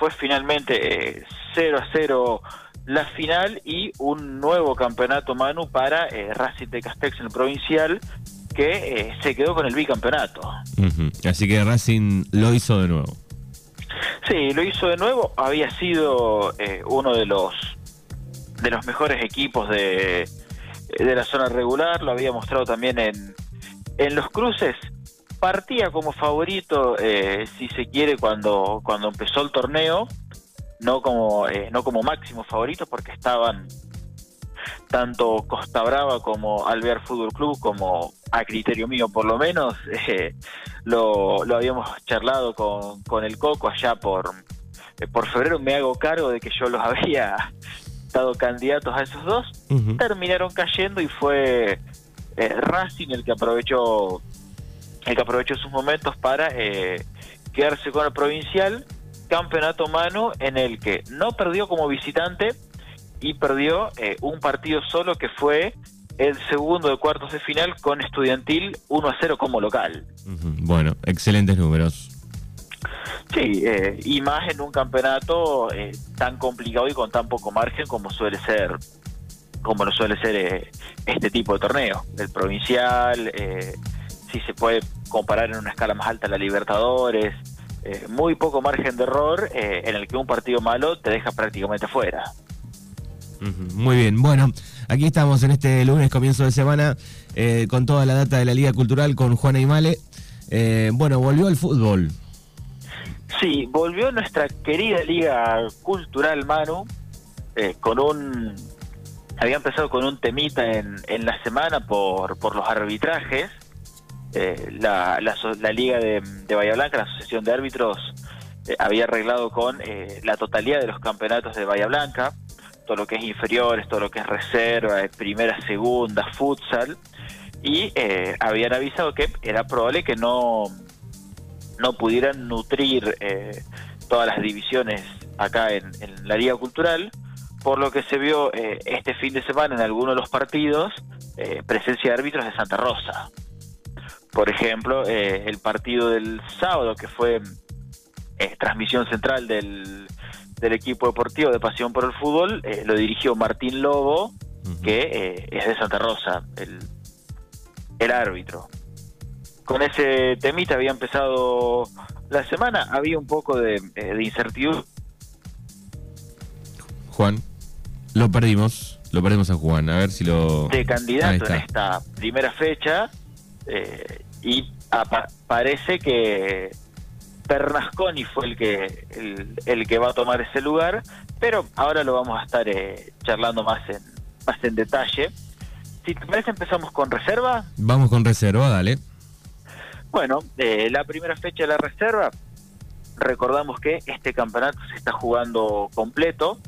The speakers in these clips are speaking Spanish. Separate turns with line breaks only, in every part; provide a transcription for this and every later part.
fue finalmente 0 a 0 la final y un nuevo campeonato Manu para Racing de Castex en el provincial que se quedó con el bicampeonato.
Así que Racing lo hizo de nuevo.
Sí, lo hizo de nuevo. Había sido uno de los de los mejores equipos de, de la zona regular. Lo había mostrado también en, en los cruces partía como favorito, eh, si se quiere, cuando, cuando empezó el torneo, no como, eh, no como máximo favorito, porque estaban tanto Costa Brava como Alvear Fútbol Club, como a criterio mío por lo menos, eh, lo, lo, habíamos charlado con, con el Coco allá por, por febrero, me hago cargo de que yo los había dado candidatos a esos dos, terminaron cayendo y fue Racing el que aprovechó el que aprovechó sus momentos para eh, quedarse con el provincial, campeonato mano en el que no perdió como visitante y perdió eh, un partido solo que fue el segundo de cuartos de final con estudiantil 1 a 0 como local.
Bueno, excelentes números.
Sí, eh, y más en un campeonato tan complicado y con tan poco margen como suele ser como lo suele ser este tipo de torneo, el provincial, si se puede comparar en una escala más alta la Libertadores, eh, muy poco margen de error eh, en el que un partido malo te deja prácticamente fuera.
Muy bien, bueno, aquí estamos en este lunes, comienzo de semana, eh, con toda la data de la Liga Cultural con Juana Imale. bueno, volvió al fútbol.
Sí, volvió nuestra querida Liga Cultural Manu, con un... Había empezado con un temita en, en la semana por, por los arbitrajes, eh, la, la, Liga de, Bahía Blanca, la Asociación de Árbitros, eh, había arreglado con eh, la totalidad de los campeonatos de Bahía Blanca, todo lo que es inferiores, todo lo que es reserva, primera, segunda, futsal, y habían avisado que era probable que no, no pudieran nutrir todas las divisiones acá en, en, la Liga Cultural, por lo que se vio este fin de semana en algunos de los partidos presencia de árbitros de Santa Rosa por ejemplo, eh, el partido del sábado, que fue eh, transmisión central del, del, equipo deportivo de Pasión por el Fútbol, eh, lo dirigió Martín Lobo, que es de Santa Rosa, el, el árbitro. Con ese temita había empezado la semana, había un poco de, de incertidumbre.
Juan, lo perdimos, lo perdimos a Juan, a ver si lo...
De candidato en esta primera fecha, eh, y parece que Pernasconi fue el que el, que va a tomar ese lugar, pero ahora lo vamos a estar eh, charlando más en más en detalle. Si te parece empezamos con reserva.
Vamos con reserva, dale.
Bueno, eh, la primera fecha de la reserva, recordamos que este campeonato se está jugando completo,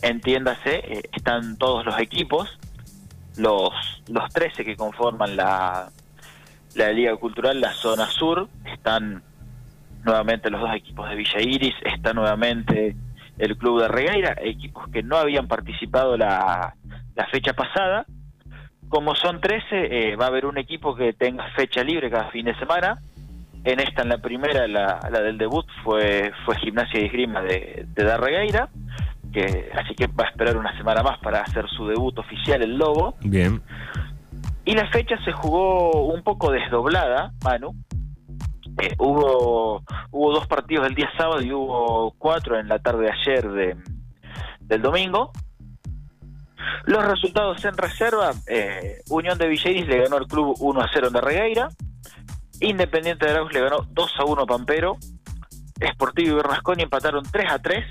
entiéndase, están todos los equipos, los, los 13 que conforman la, la Liga Cultural, la zona sur, están nuevamente los dos equipos de Villa Iris, está nuevamente el Club de Regueira, equipos que no habían participado la, la fecha pasada. Como son 13, eh, va a haber un equipo que tenga fecha libre cada fin de semana. En esta, en la primera, la, la del debut, fue, fue Gimnasia y Esgrima de, de Darregueira, que, así que va a esperar una semana más para hacer su debut oficial el Lobo.
Bien.
Y la fecha se jugó un poco desdoblada, Manu. Eh, hubo, hubo dos partidos el día sábado y hubo cuatro en la tarde de ayer de, del domingo. Los resultados en reserva, eh, Unión de Villeiris le ganó al club 1 a 0 en Regueira, Independiente de Arauz le ganó 2 a 1 Pampero, Sportivo y Bernasconi empataron 3 a 3,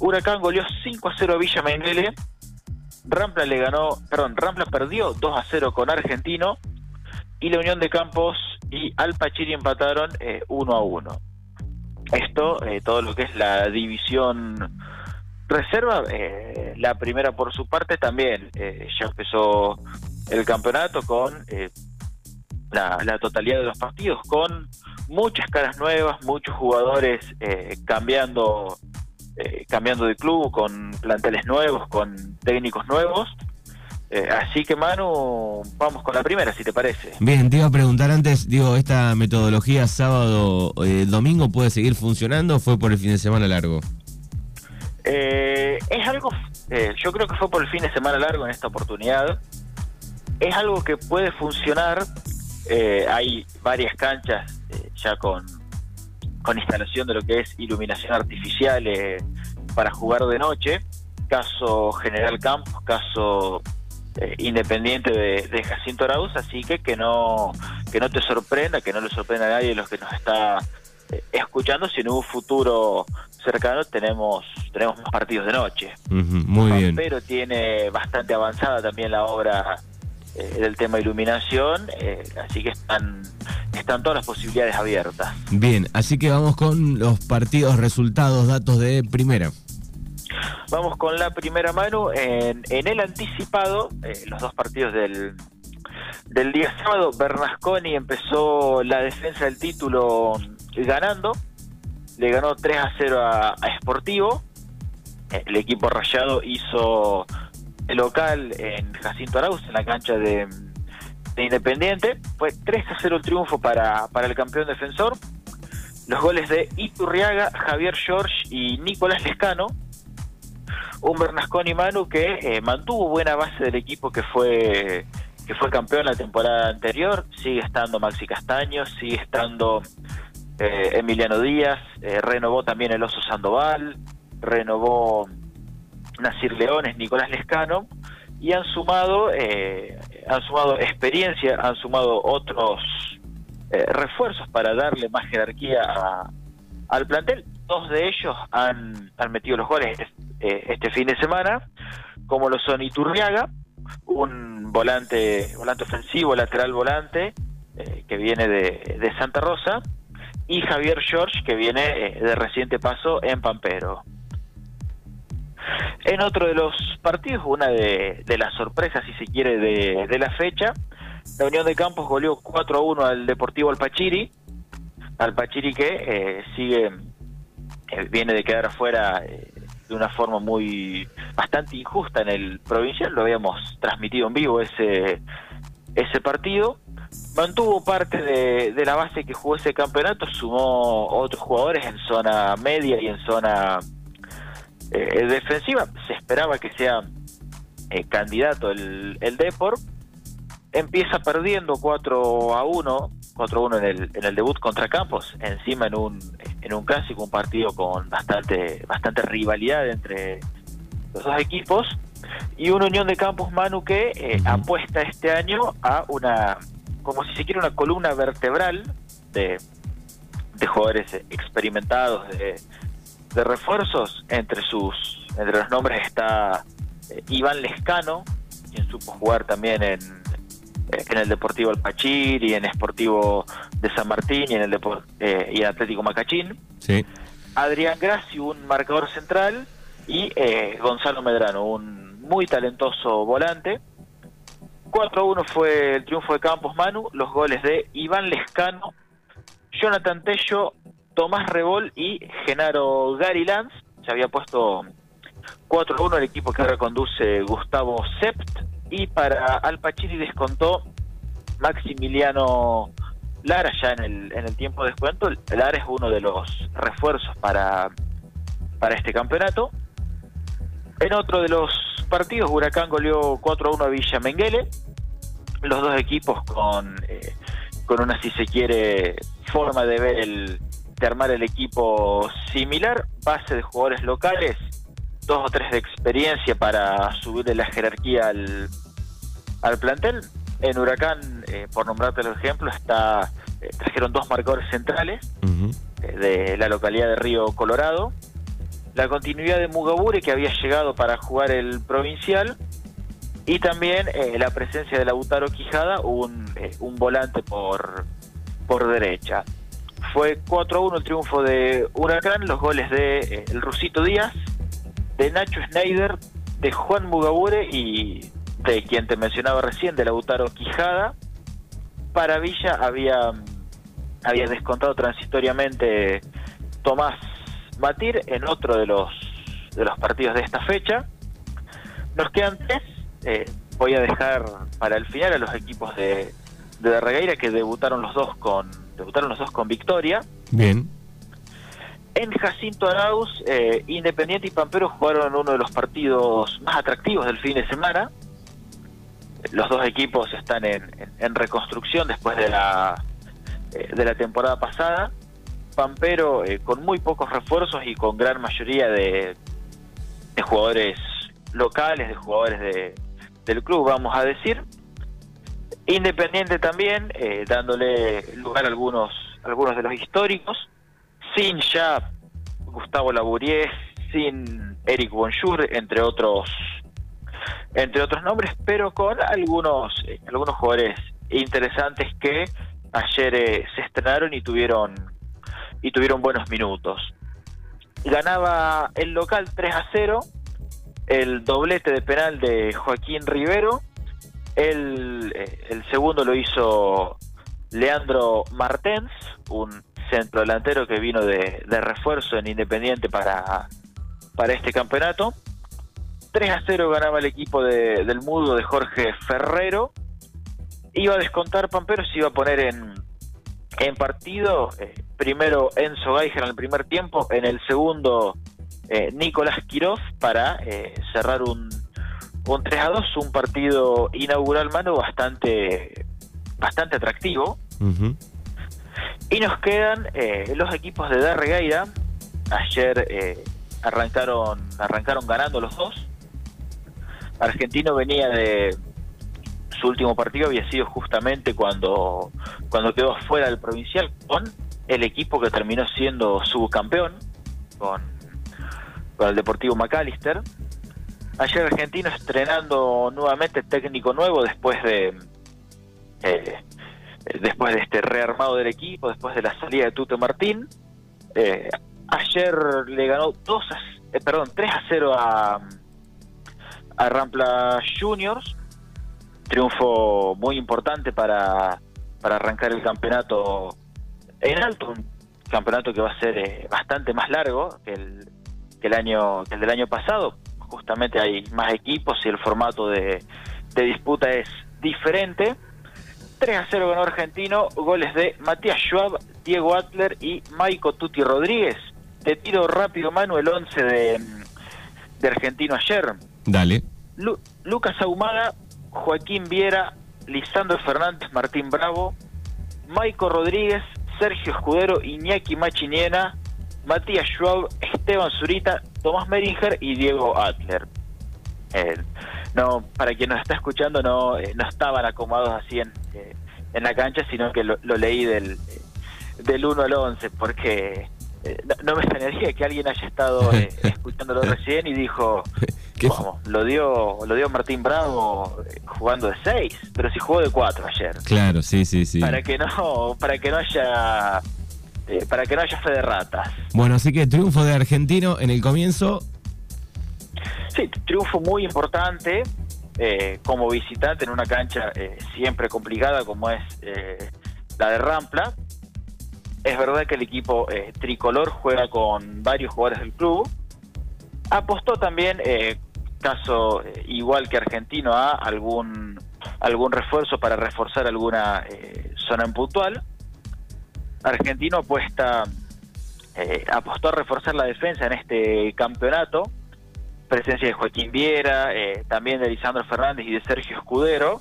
Huracán goleó 5 a 0 a Villa Menguele, Rampla le ganó, perdón, Rampla perdió 2 a 0 con Argentino y la Unión de Campos y Alpachiri empataron 1 eh, a 1. Esto, eh, todo lo que es la división reserva, eh, la primera por su parte también ya empezó el campeonato con la, la, totalidad de los partidos, con muchas caras nuevas, muchos jugadores cambiando eh, cambiando de club, con planteles nuevos, con técnicos nuevos. Eh, así que Manu, vamos con la primera, si te parece.
Bien, te iba a preguntar antes, digo, ¿esta metodología sábado, eh, domingo puede seguir funcionando o fue por el fin de semana largo?
Eh, es algo, yo creo que fue por el fin de semana largo en esta oportunidad. Es algo que puede funcionar. hay varias canchas ya con, con instalación de lo que es iluminación artificial para jugar de noche. Caso General Campos, caso eh, independiente de, Jacinto Arauz, así que que no, que no te sorprenda, que no le sorprenda a nadie de los que nos está eh, escuchando, si en un futuro cercano tenemos tenemos más partidos de noche.
muy bien.
Pero tiene bastante avanzada también la obra eh, del tema iluminación, así que están están todas las posibilidades abiertas.
Bien, así que vamos con los partidos, resultados, datos de primera.
Vamos con la primera mano. En, el anticipado, eh, los dos partidos del, del día sábado, Bernasconi empezó la defensa del título ganando. Le ganó 3 a 0 a, a Sportivo. El equipo rayado hizo el local en Jacinto Arauz, en la cancha de, de Independiente. Fue 3 a 0 el triunfo para, para el campeón defensor. Los goles de Iturriaga, Javier George y Nicolás Lescano un Bernasconi Manu que eh, mantuvo buena base del equipo que fue que fue campeón la temporada anterior, sigue estando Maxi Castaño, sigue estando eh, Emiliano Díaz, eh, renovó también el Oso Sandoval, renovó Nacir Leones, Nicolás Lescano, y han sumado, han sumado experiencia, han sumado otros refuerzos para darle más jerarquía al plantel. Dos de ellos han, metido los goles eh, este fin de semana, como lo son Iturriaga, un volante, volante ofensivo, lateral volante, eh, que viene de, Santa Rosa, y Javier George, que viene eh, de reciente paso en Pampero. En otro de los partidos, una de, las sorpresas, si se quiere, de, la fecha, la Unión de Campos goleó 4 a 1 al Deportivo Alpachiri, Alpachiri que sigue, viene de quedar afuera de una forma muy bastante injusta en el provincial, lo habíamos transmitido en vivo ese, ese partido. Mantuvo parte de, la base que jugó ese campeonato, sumó otros jugadores en zona media y en zona eh, defensiva. Se esperaba que sea eh, candidato el, el Deport. Empieza perdiendo 4 a 1 4-1 en el, en el debut contra Campos, encima en un, en un clásico, un partido con bastante, bastante rivalidad entre los dos equipos, y una Unión de Campos Manu que eh, apuesta este año a una, como si se quiere, una columna vertebral de, de jugadores experimentados, de, de refuerzos, entre sus, entre los nombres está eh, Iván Lescano, quien supo jugar también en en el Deportivo Alpachir y en Esportivo de San Martín y en el eh, y Atlético Macachín.
Sí.
Adrián Grassi, un marcador central, y eh, Gonzalo Medrano, un muy talentoso volante. 4-1 fue el triunfo de Campos Manu, los goles de Iván Lescano, Jonathan Tello, Tomás Rebol y Genaro Garilans. Se había puesto 4-1 el equipo que reconduce Gustavo Sept y para Al descontó Maximiliano Lara ya en el, en el tiempo de descuento. Lara es uno de los refuerzos para, para este campeonato. En otro de los partidos, Huracán goleó 4 a 1 a Villa Menguele. Los dos equipos con, eh, con una, si se quiere, forma de ver el, de armar el equipo similar, base de jugadores locales dos o tres de experiencia para subirle la jerarquía al, al plantel. En Huracán, eh, por nombrarte el ejemplo, está eh, trajeron dos marcadores centrales eh, de la localidad de Río Colorado. La continuidad de Mugabure, que había llegado para jugar el provincial. Y también la presencia de Lautaro Quijada, un, un volante por, por derecha. Fue 4-1 el triunfo de Huracán, los goles de el Rusito Díaz, de Nacho Schneider, de Juan Mugabure y de quien te mencionaba recién, de Lautaro Quijada. Para Villa había, había descontado transitoriamente Tomás Matir en otro de los, de los partidos de esta fecha. Nos quedan tres, eh, voy a dejar para el final a los equipos de, de Regueira que debutaron los dos con debutaron los dos con victoria.
Bien.
En Jacinto Arauz, eh, Independiente y Pampero jugaron uno de los partidos más atractivos del fin de semana. Los dos equipos están en, en, reconstrucción después de la, eh, de la temporada pasada. Pampero eh, con muy pocos refuerzos y con gran mayoría de, de jugadores locales, de jugadores de, del club, vamos a decir. Independiente también, eh, dándole lugar a algunos, algunos de los históricos, sin ya Gustavo Labourier, sin Eric Bonjour, entre otros entre otros nombres, pero con algunos eh, algunos jugadores interesantes que ayer eh, se estrenaron y tuvieron y tuvieron buenos minutos. Ganaba el local 3 a 0, el doblete de penal de Joaquín Rivero el, eh, el segundo lo hizo Leandro Martens, un centro delantero que vino de, refuerzo en Independiente para, para este campeonato. 3 a 0 ganaba el equipo de, del Mudo de Jorge Ferrero. Iba a descontar Pampero, se iba a poner en, en partido. Eh, primero Enzo Geiger en el primer tiempo, en el segundo eh, Nicolás Quiroz para cerrar un un 3 a 2, un partido inaugural mano bastante, bastante atractivo. Y nos quedan eh, los equipos de Darregueira. Ayer eh, arrancaron, arrancaron ganando los dos. Argentino venía de su último partido había sido justamente cuando, cuando quedó fuera del provincial con el equipo que terminó siendo subcampeón, con, con el Deportivo McAllister. Ayer Argentino estrenando nuevamente técnico nuevo después de eh, después de este rearmado del equipo, después de la salida de Tute Martín. Eh, ayer le ganó 2 eh, perdón, 3 a 0 a, a Rampla Juniors. Triunfo muy importante para, para arrancar el campeonato en alto, un campeonato que va a ser bastante más largo que el, que el año que el del año pasado justamente hay más equipos y el formato de, disputa es diferente. 3 a 0 ganó Argentino, goles de Matías Schwab, Diego Atler y Maico Tuti Rodríguez. Te tiro rápido, Manu, el 11 de, de Argentino ayer.
Dale.
Lucas Ahumada, Joaquín Viera, Lisandro Fernández, Martín Bravo, Maico Rodríguez, Sergio Escudero, Iñaki Machiniena, Matías Schwab, Esteban Zurita, Tomás Meringer y Diego Adler. Eh, no, para quien nos está escuchando, no, eh, no estaban acomodados así en, eh, en la cancha, sino que lo, leí del, del 1 al 11, porque no, me extrañaría que alguien haya estado escuchándolo recién y dijo, vamos, lo dio, lo dio Martín Bravo jugando de 6, pero si jugó de 4 ayer.
Claro, sí, sí, sí.
Para que no, para que no haya eh, para que no haya fe de ratas.
Bueno, así que triunfo de Argentino en el comienzo.
Sí, triunfo muy importante eh, como visitante en una cancha eh, siempre complicada como es la de Rampla. Es verdad que el equipo tricolor juega con varios jugadores del club. Apostó también, caso igual que Argentino, a algún, algún refuerzo para reforzar alguna zona en puntual Argentino apuesta, eh, apostó a reforzar la defensa en este campeonato. Presencia de Joaquín Viera, eh, también de Lisandro Fernández y de Sergio Escudero.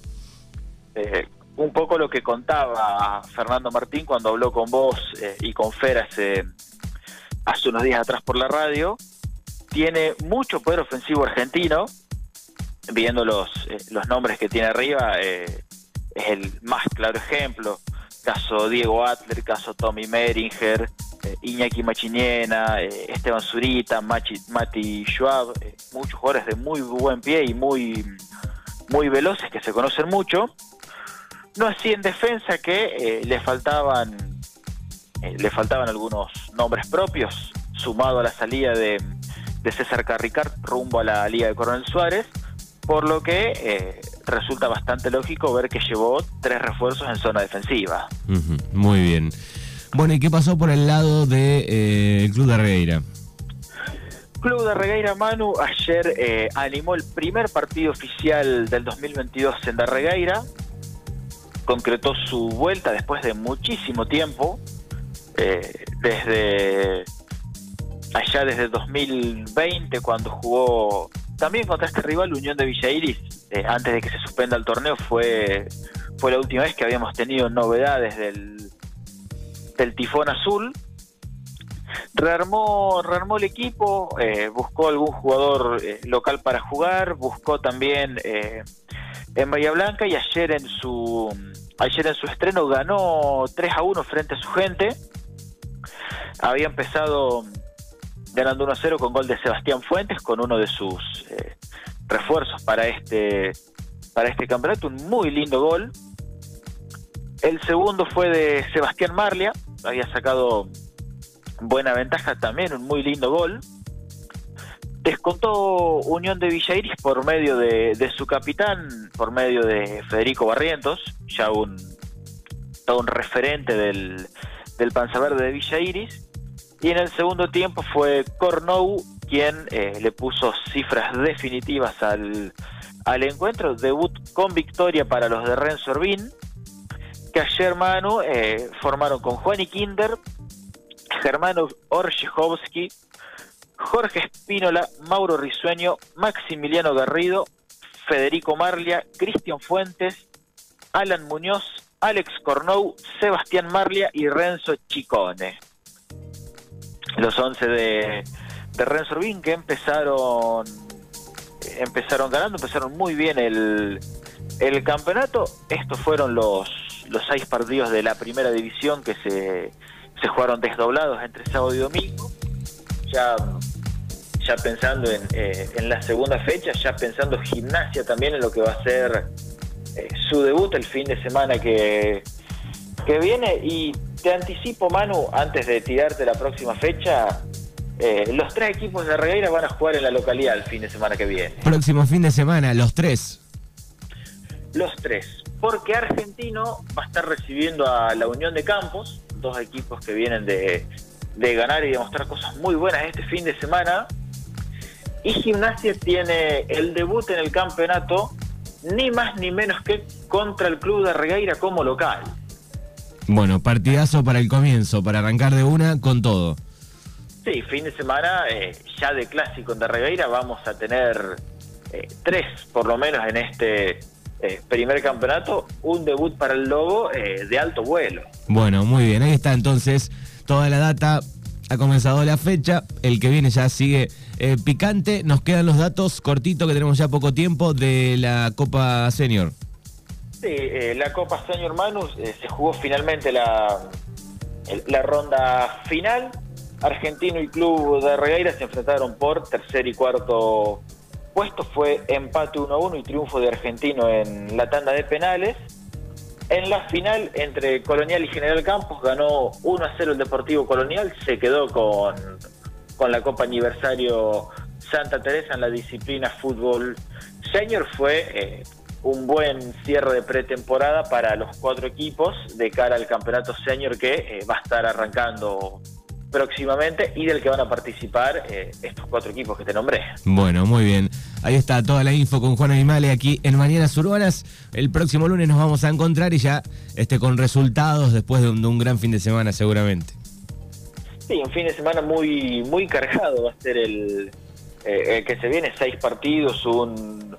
Eh, un poco lo que contaba Fernando Martín cuando habló con vos y con Fer hace, hace unos días atrás por la radio. Tiene mucho poder ofensivo argentino. Viendo los, los nombres que tiene arriba, es el más claro ejemplo caso Diego Atler, caso Tommy Meringer, eh, Iñaki Machiniena, eh, Esteban Zurita, Mati Schwab, eh, muchos jugadores de muy buen pie y muy, muy veloces que se conocen mucho. No así en defensa que le faltaban le faltaban algunos nombres propios, sumado a la salida de, César Carricart rumbo a la Liga de Coronel Suárez, por lo que resulta bastante lógico ver que llevó tres refuerzos en zona defensiva.
muy bien. Bueno, ¿y qué pasó por el lado del de, eh, Club de Regueira?
Club Club de Regueira Manu ayer eh, animó el primer partido oficial del 2022 en Darregueira. Concretó su vuelta después de muchísimo tiempo, eh, desde allá desde 2020 cuando jugó también contra este rival Unión de Villa Iris, eh, antes de que se suspenda el torneo fue fue la última vez que habíamos tenido novedades del del tifón azul rearmó, rearmó el equipo, eh, buscó algún jugador eh, local para jugar, buscó también en Bahía Blanca y ayer en su ayer en su estreno ganó 3 a 1 frente a su gente. Había empezado ganando 1 a 0 con gol de Sebastián Fuentes, con uno de sus refuerzos para este para este campeonato, un muy lindo gol. El segundo fue de Sebastián Marlia, había sacado buena ventaja también, un muy lindo gol. Descontó Unión de Villa Iris por medio de, su capitán, por medio de Federico Barrientos, ya un, todo un referente del, del Panza Verde de Villa Iris. Y en el segundo tiempo fue Cornou quien eh, le puso cifras definitivas al, al encuentro. Debut con victoria para los de Renzo Urbín, que ayer Manu eh, formaron con Juan y Kinder, Germano Orjejowski, Jorge Espínola, Mauro Risueño, Maximiliano Garrido, Federico Marlia, Cristian Fuentes, Alan Muñoz, Alex Cornou, Sebastián Marlia y Renzo Chicone. Los 11 de, de Renzo Urbín que empezaron empezaron ganando, empezaron muy bien el, el campeonato. Estos fueron los, los seis partidos de la primera división que se se jugaron desdoblados entre sábado y domingo, ya, ya pensando en, eh, en la segunda fecha, ya pensando gimnasia también en lo que va a ser eh, su debut el fin de semana que, que viene. Y te anticipo, Manu, antes de tirarte la próxima fecha, eh, los tres equipos de Regueira van a jugar en la localidad el fin de semana que viene.
Próximo fin de semana, los tres.
Los tres. Porque Argentino va a estar recibiendo a la Unión de Campos, dos equipos que vienen de, ganar y demostrar cosas muy buenas este fin de semana. Y Gimnasia tiene el debut en el campeonato, ni más ni menos que contra el Club de Regueira como local.
Bueno, partidazo para el comienzo, para arrancar de una con todo.
Sí, fin de semana eh, ya de clásico en de Regueira vamos a tener eh, tres por lo menos en este eh, primer campeonato, un debut para el Lobo de alto vuelo.
Bueno, muy bien, ahí está entonces toda la data. Ha comenzado la fecha, el que viene ya sigue picante. Nos quedan los datos cortitos que tenemos ya poco tiempo de la Copa Senior.
Sí, la Copa Senior Manus se jugó finalmente la, la ronda final. Argentino y Club de Regueira se enfrentaron por tercer y cuarto puesto fue empate 1 1 y triunfo de Argentino en la tanda de penales. En la final entre Colonial y General Campos ganó 1 a 0 el Deportivo Colonial, se quedó con, con la Copa Aniversario Santa Teresa en la disciplina fútbol senior. Fue eh, un buen cierre de pretemporada para los cuatro equipos de cara al campeonato senior que eh, va a estar arrancando próximamente y del que van a participar eh, estos cuatro equipos que te nombré.
Bueno, muy bien. Ahí está toda la info con Juan Animale aquí en Mañanas Urbanas. El próximo lunes nos vamos a encontrar y ya este, con resultados después de un, gran fin de semana seguramente.
Sí, un fin de semana muy, muy cargado va a ser el, eh, que se viene, seis partidos, un,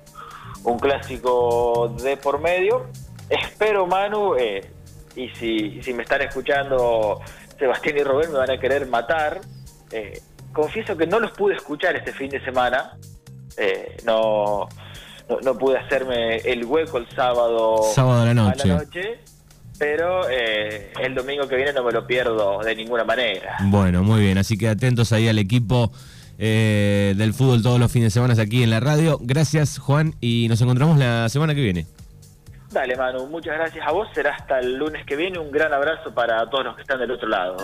un clásico de por medio. Espero, Manu, eh, y si, si me están escuchando Sebastián y Robert me van a querer matar. Eh, confieso que no los pude escuchar este fin de semana. Eh, no, no, pude hacerme el hueco el sábado,
sábado a la noche.
pero eh, el domingo que viene no me lo pierdo de ninguna manera.
Bueno, muy bien, así que atentos ahí al equipo del fútbol todos los fines de semana aquí en la radio. Gracias Juan y nos encontramos la semana que viene.
Dale, Manu, muchas gracias a vos. Será hasta el lunes que viene. Un gran abrazo para todos los que están del otro lado.